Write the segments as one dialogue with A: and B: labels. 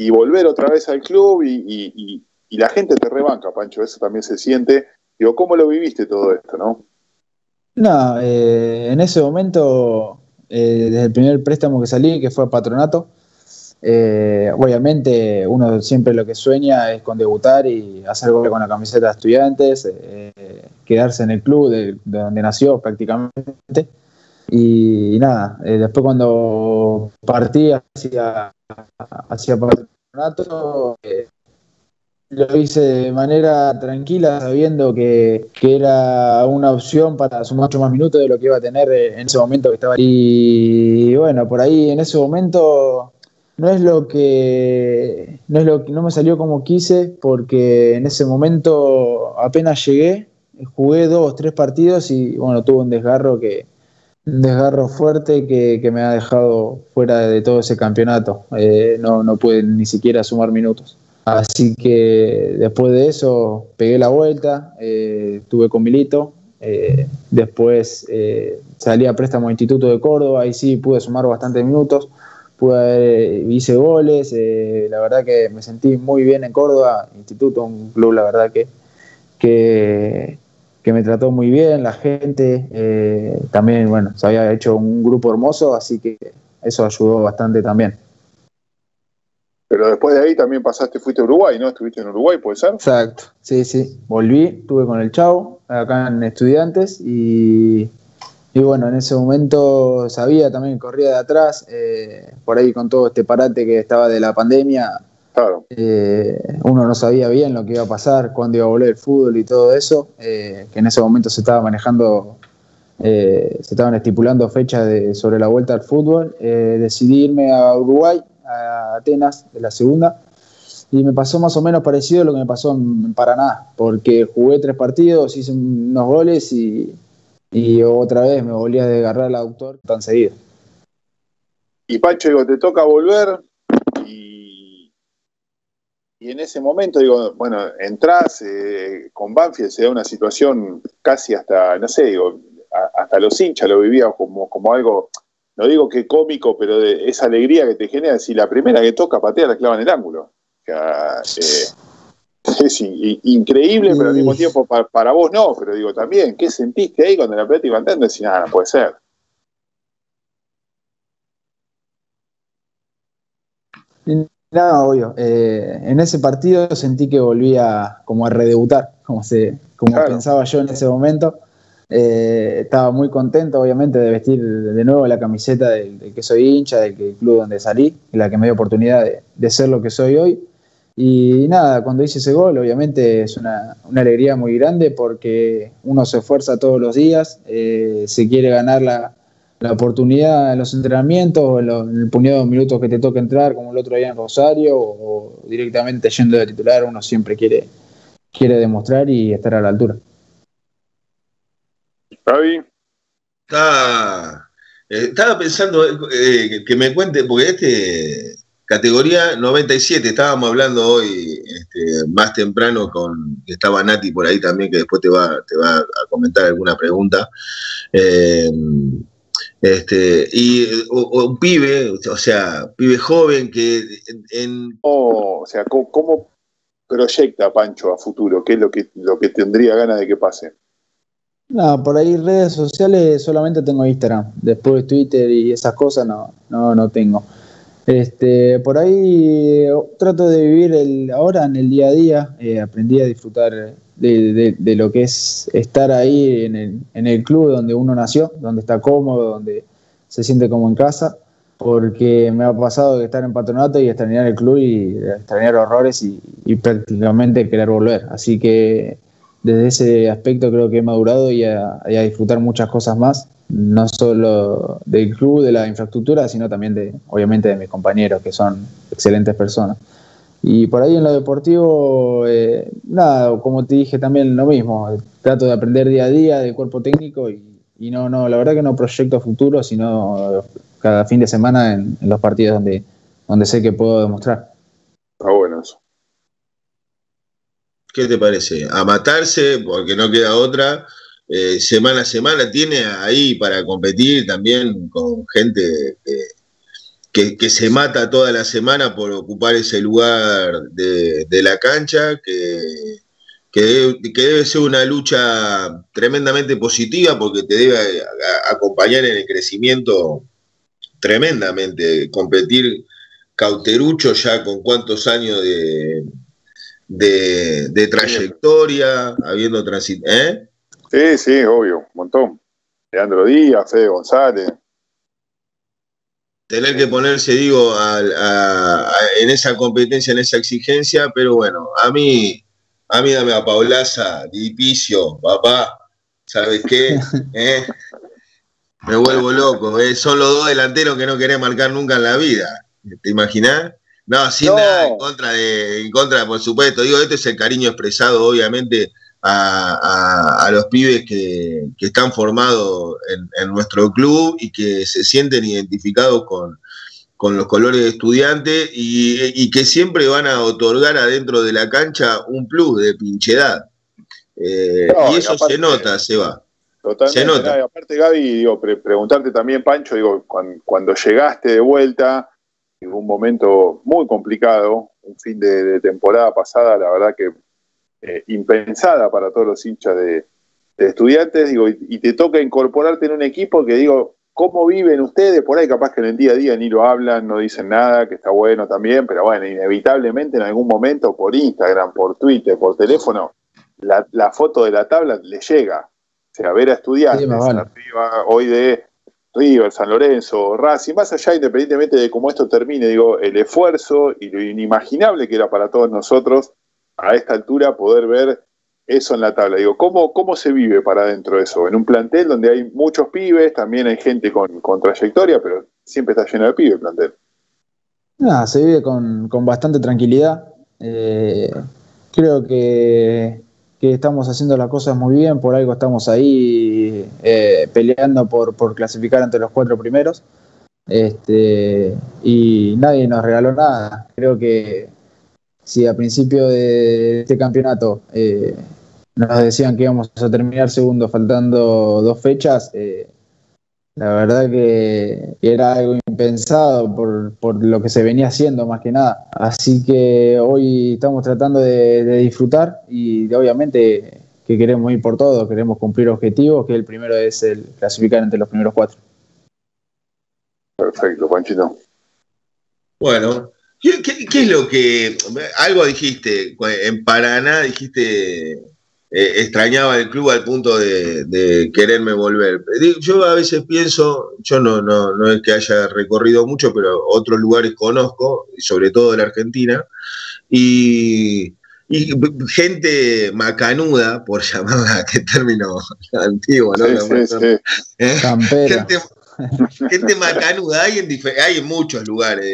A: y, volver otra vez al club y, la gente te rebanca, Pancho, eso también se siente. Digo, ¿cómo lo viviste todo esto, no?
B: No, eh, en ese momento, eh, desde el primer préstamo que salí, que fue a Patronato, eh, obviamente uno siempre lo que sueña es con debutar y hacer gol con la camiseta de estudiantes, quedarse en el club de, donde nació prácticamente. Y, nada, después cuando partí hacia, hacia Patronato, lo hice de manera tranquila, sabiendo que, era una opción para sumar mucho más minutos de lo que iba a tener en ese momento que estaba. Y bueno, por ahí en ese momento no es lo que no es lo que no me salió como quise, porque en ese momento apenas llegué, jugué dos, tres partidos y bueno, tuve un desgarro que desgarro fuerte que, me ha dejado fuera de todo ese campeonato. Eh, no, no ni siquiera sumar minutos. Así que después de eso pegué la vuelta, eh, tuve con Milito, eh, después eh, salí a préstamo a Instituto de Córdoba, ahí sí pude sumar bastantes minutos, pude, hice goles, la verdad que me sentí muy bien en Córdoba, Instituto, un club la verdad que, que, que me trató muy bien, la gente, también bueno, se había hecho un grupo hermoso, así que eso ayudó bastante también.
A: Pero después de ahí también pasaste, fuiste a Uruguay, ¿no? Estuviste en Uruguay, ¿puede ser?
B: Exacto, sí, sí. Volví, estuve con el Chavo, acá en Estudiantes, y, bueno, en ese momento sabía también, corría de atrás, eh, por ahí con todo este parate que estaba de la pandemia, claro. Eh, uno no sabía bien lo que iba a pasar, cuándo iba a volver el fútbol y todo eso, eh, que en ese momento se estaba manejando se estaban estipulando fechas de, sobre la vuelta al fútbol, decidí irme a Uruguay a Atenas de la segunda. Y me pasó más o menos parecido a lo que me pasó en Paraná, porque jugué tres partidos, hice unos goles y, otra vez me volví a desgarrar al autor tan seguido.
A: Y Pancho, digo, te toca volver y, y en ese momento, digo, bueno, entras eh, con Banfield, se da una situación casi hasta, no sé, digo, hasta los hinchas lo vivían como, como algo no digo que cómico, pero de esa alegría que te genera, si la primera que toca patea la clava en el ángulo. Eh, es increíble, pero al mismo tiempo para, vos no, pero digo también, ¿qué sentiste ahí cuando la pelota iba entrando? Decís, nada, no puede ser.
B: Nada, obvio. Eh, en ese partido sentí que volvía como a redebutar, como, se, como pensaba yo en ese momento. Eh, estaba muy contento, obviamente, de vestir de nuevo la camiseta del, que soy hincha, del, club donde salí, la que me dio oportunidad de, ser lo que soy hoy. Y nada, cuando hice ese gol, obviamente es una, alegría muy grande porque uno se esfuerza todos los días, eh, se quiere ganar la, oportunidad en los entrenamientos, o en, el puñado de minutos que te toca entrar, como el otro día en Rosario, o, directamente yendo de titular, uno siempre quiere, quiere demostrar y estar a la altura.
C: Eh, estaba pensando eh, que me cuente, porque este categoría 97, estábamos hablando hoy este, más temprano con, estaba Nati por ahí también, que después te va, te va a comentar alguna pregunta. Eh, este, y un pibe, o sea, pibe joven que en...
A: o sea, ¿cómo, proyecta Pancho a futuro? ¿Qué es lo que, lo que tendría ganas de que pase?
B: No, por ahí redes sociales solamente tengo Instagram. Después Twitter y esas cosas no, no, no tengo. Este, por ahí trato de vivir el, ahora en el día a día. Eh, aprendí a disfrutar de, lo que es estar ahí en el, en el club donde uno nació, donde está cómodo, donde se siente como en casa. Porque me ha pasado de estar en patronato y extrañar el club y extrañar horrores y, y prácticamente querer volver. Así que desde ese aspecto creo que he madurado y a, disfrutar muchas cosas más, no solo del club, de la infraestructura, sino también de, obviamente, de mis compañeros, que son excelentes personas. Y por ahí en lo deportivo, eh, nada, como te dije también lo mismo, trato de aprender día a día del cuerpo técnico y, no, no, la verdad que no proyecto futuro, sino cada fin de semana en, en los partidos donde, donde sé que puedo demostrar.
A: Está bueno eso.
C: ¿Qué te parece? A matarse, porque no queda otra. Eh, semana a semana tiene ahí para competir también con gente que, se mata toda la semana por ocupar ese lugar de, la cancha, que, que, debe, ser una lucha tremendamente positiva porque te debe acompañar en el crecimiento tremendamente. Competir cauterucho ya con cuántos años de, de, trayectoria, habiendo transitado. ¿eh?
A: Sí, sí, obvio, un montón. Leandro Díaz, Fede González
C: tener que ponerse, digo, en esa competencia, en esa exigencia, pero bueno, a mí, a mí dame a Paulaza, Dipicio, papá, ¿sabes qué? ¿Eh? Me vuelvo loco, ¿eh? son los dos delanteros que no querés marcar nunca en la vida, ¿te imaginas? No, sin nada en contra, de, en contra, por supuesto, digo, este es el cariño expresado, obviamente, a, los pibes que, están formados en, nuestro club y que se sienten identificados con, los colores de estudiante y, que siempre van a otorgar adentro de la cancha un plus de pinchedad. Eh, y eso se nota, se va.
A: Totalmente. Se nota. aparte, Gaby, digo, preguntarte también, Pancho, digo, cuando, llegaste de vuelta, en un momento muy complicado, un fin de temporada pasada, la verdad que eh, impensada para todos los hinchas de, estudiantes, digo, y, te toca incorporarte en un equipo que digo, ¿cómo viven ustedes? Por ahí capaz que en el día a día ni lo hablan, no dicen nada, que está bueno también, pero bueno, inevitablemente en algún momento por Instagram, por Twitter, por teléfono, la, foto de la tabla le llega. O sea, ver a estudiantes hoy de River, San Lorenzo, Racing, más allá independientemente de cómo esto termine, digo, el esfuerzo y lo inimaginable que era para todos nosotros a esta altura poder ver eso en la tabla. Digo, ¿cómo, cómo se vive para adentro de eso? En un plantel donde hay muchos pibes, también hay gente con, trayectoria, pero siempre está lleno de pibes el plantel.
B: Nada, se vive con, bastante tranquilidad. Eh, creo que, estamos haciendo las cosas muy bien, por algo estamos ahí eh, peleando por, por, clasificar entre los cuatro primeros. Este, y nadie nos regaló nada. Creo que si a principio de este campeonato eh, nos decían que íbamos a terminar segundo faltando dos fechas, eh, la verdad que era algo impensado por, lo que se venía haciendo más que nada. Así que hoy estamos tratando de, disfrutar y obviamente que queremos ir por todo, queremos cumplir objetivos, que el primero es el clasificar entre los primeros cuatro.
A: Perfecto, Panchito.
C: Bueno, ¿Qué, es lo que, algo dijiste, en Paraná dijiste, eh, extrañaba el club al punto de, quererme volver? Yo a veces pienso, yo no, no, no es que haya recorrido mucho, pero otros lugares conozco, sobre todo de la Argentina, y, gente macanuda, por llamarla, qué término antiguo, ¿no? Sí, sí, ¿Eh? Gente, gente macanuda, hay en, hay en muchos lugares.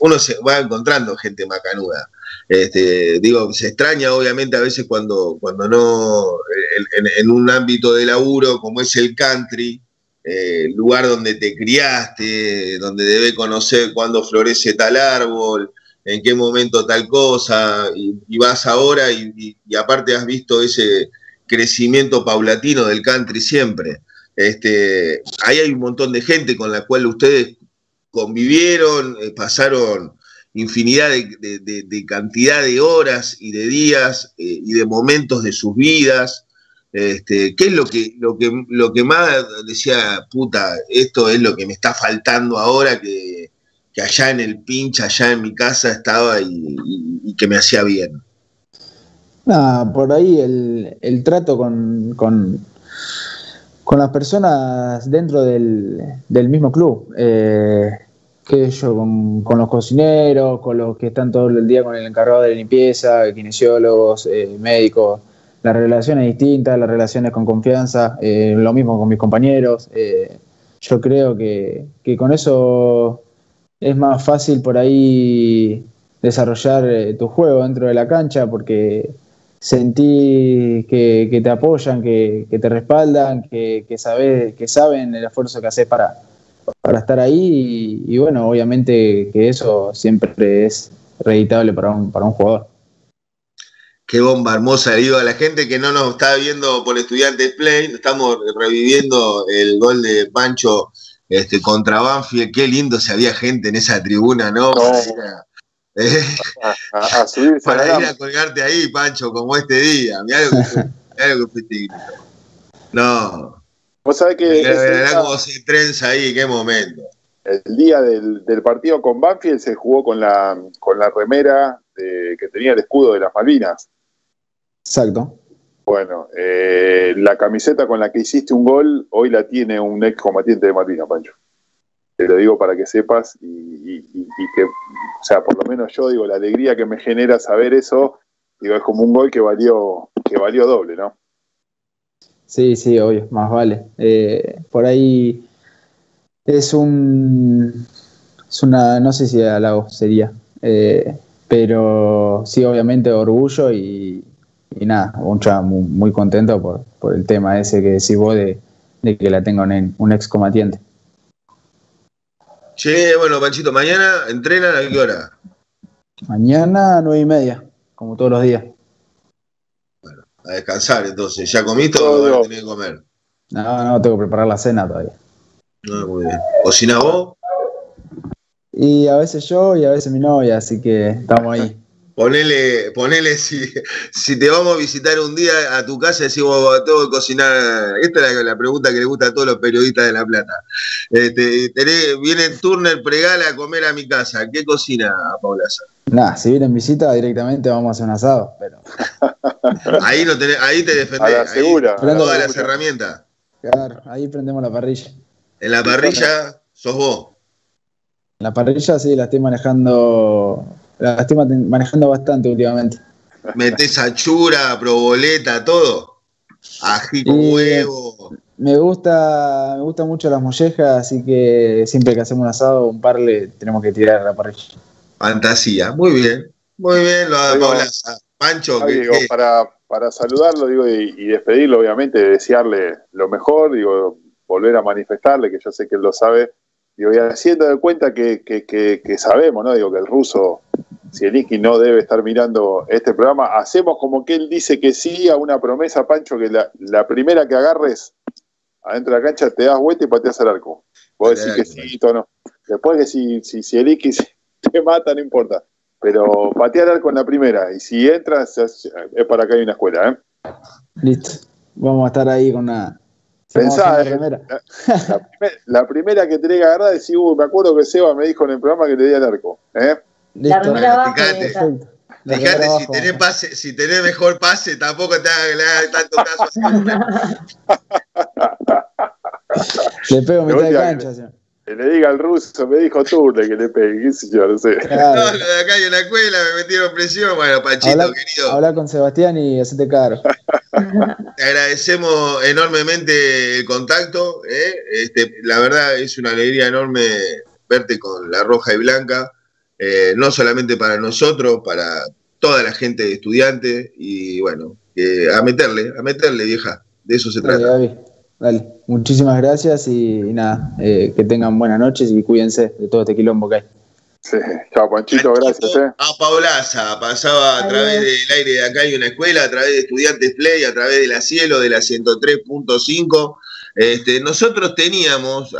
C: uno se va encontrando gente macanuda. Este, digo, se extraña obviamente a veces cuando, cuando no, en, un ámbito de laburo como es el country, eh, lugar donde te criaste, donde debe conocer cuándo florece tal árbol, en qué momento tal cosa, y, vas ahora y, aparte has visto ese crecimiento paulatino del country siempre. Este, ahí hay un montón de gente con la cual ustedes convivieron, eh, pasaron infinidad de, cantidad de horas y de días eh, y de momentos de sus vidas. Este, ¿Qué es lo que, lo, que, lo que más decía, puta, esto es lo que me está faltando ahora que, allá en el pinche, allá en mi casa estaba y, que me hacía bien?
B: Nada, por ahí el, trato con, con las personas dentro del, mismo club. Eh, que yo, con, los cocineros, con los que están todo el día con el encargado de limpieza, kinesiólogos, eh, médicos, las relaciones distintas, las relaciones con confianza, eh, lo mismo con mis compañeros. yo creo que, que, con eso es más fácil por ahí desarrollar tu juego dentro de la cancha porque sentí que, te apoyan, que, te respaldan, que, que, que saben el esfuerzo que haces para, para estar ahí y, bueno, obviamente que eso siempre es reeditable para un, para un jugador.
C: Qué bomba hermosa, digo a la gente que no nos está viendo por Estudiantes Play, estamos reviviendo el gol de Pancho este, contra Banfield, qué lindo se había gente en esa tribuna, ¿no?
A: a,
C: para ir a colgarte ahí, Pancho, como este día. Mirá lo que fue, lo que fue No.
A: Vos sabés que.
C: Mirá, cómo se trenza ahí, qué momento.
A: El día del, del, partido con Banfield se jugó con la, con la remera de, que tenía el escudo de las Malvinas.
B: Exacto.
A: Bueno, eh, la camiseta con la que hiciste un gol, hoy la tiene un ex combatiente de Malvinas, Pancho. Te lo digo para que sepas y, que, o sea, por lo menos yo digo, la alegría que me genera saber eso, digo, es como un gol que valió, que valió doble, ¿no?
B: Sí, sí, obvio, más vale. Eh, por ahí es un, es una, no sé si halago sería, eh, pero sí, obviamente orgullo y, y nada, un muy, muy contento por, por, el tema ese que decís vos de, que la tengo en un excombatiente.
C: Che, bueno, Panchito, mañana entrenan a qué hora?
B: Mañana a nueve y media, como todos los días.
C: Bueno, a descansar entonces. ¿Ya comiste o a tener que comer?
B: No, no, tengo que preparar la cena todavía.
C: No, muy bien. ¿Cocina vos?
B: Y a veces yo y a veces mi novia, así que estamos ahí.
C: Ponele, ponele si, si te vamos a visitar un día a tu casa, decimos, tengo que cocinar. Esta es la, pregunta que le gusta a todos los periodistas de La Plata. Este, viene Turner Pregala a comer a mi casa. ¿Qué cocina, Paula?
B: Nada, si viene en visita directamente vamos a hacer un asado, pero.
C: ahí, no ahí te defendés.
A: segura.
C: todas las herramientas.
B: Claro, ahí prendemos la parrilla.
C: En la parrilla sos vos.
B: En la parrilla sí, la estoy manejando la estoy manejando bastante últimamente.
C: ¿Metes achura, proboleta, todo? Ají con huevo.
B: Me gusta, me gusta mucho las mollejas, así que siempre que hacemos un asado, un par le tenemos que tirar a la parrilla.
C: Fantasía, muy bien, muy bien, lo Paula. Pancho,
A: Para, para saludarlo digo, y, despedirlo, obviamente, desearle lo mejor, digo, volver a manifestarle, que yo sé que él lo sabe, digo, y haciendo de cuenta que, que, que sabemos, ¿no? Digo, que el ruso si no debe estar mirando este programa, hacemos como que él dice que sí a una promesa, Pancho, que la, primera que agarres adentro de la cancha te das vuelta y pateas al arco. Vos decís que sí, o no. Después que si, si, si el te mata, no importa. Pero patear arco en la primera. Y si entras, es para acá hay una escuela. ¿eh?
B: Listo. Vamos a estar ahí con una,
A: Pensá, eh, la, primera que tenés que agarrar, decís, uh, me acuerdo que Seba me dijo en el programa que te di al arco. ¿eh?
D: La primera
C: Fíjate, fíjate si, tenés pase, si tenés mejor pase, tampoco te hagas tanto caso
B: Le pego mitad de cancha,
A: le diga al ruso, me dijo Turle que le pegue, qué sé yo, no sé.
C: No, lo de acá en la escuela me metieron presión, bueno, Panchito, querido.
B: Habla con Sebastián y hacete caro.
C: Te agradecemos enormemente el contacto, ¿eh? este, la verdad es una alegría enorme verte con la roja y blanca. Eh, no solamente para nosotros, para toda la gente de estudiantes y bueno, a meterle, a meterle vieja, de eso se trata.
B: Dale, muchísimas gracias y, nada, eh, que tengan buenas noches y cuídense de todo este quilombo que hay.
A: Sí, chao Panchito, gracias. Eh.
C: A Paulaza, pasaba a través del aire de acá hay una escuela, a través de Estudiantes Play, a través de la Cielo, de la 103.5. Este, nosotros teníamos,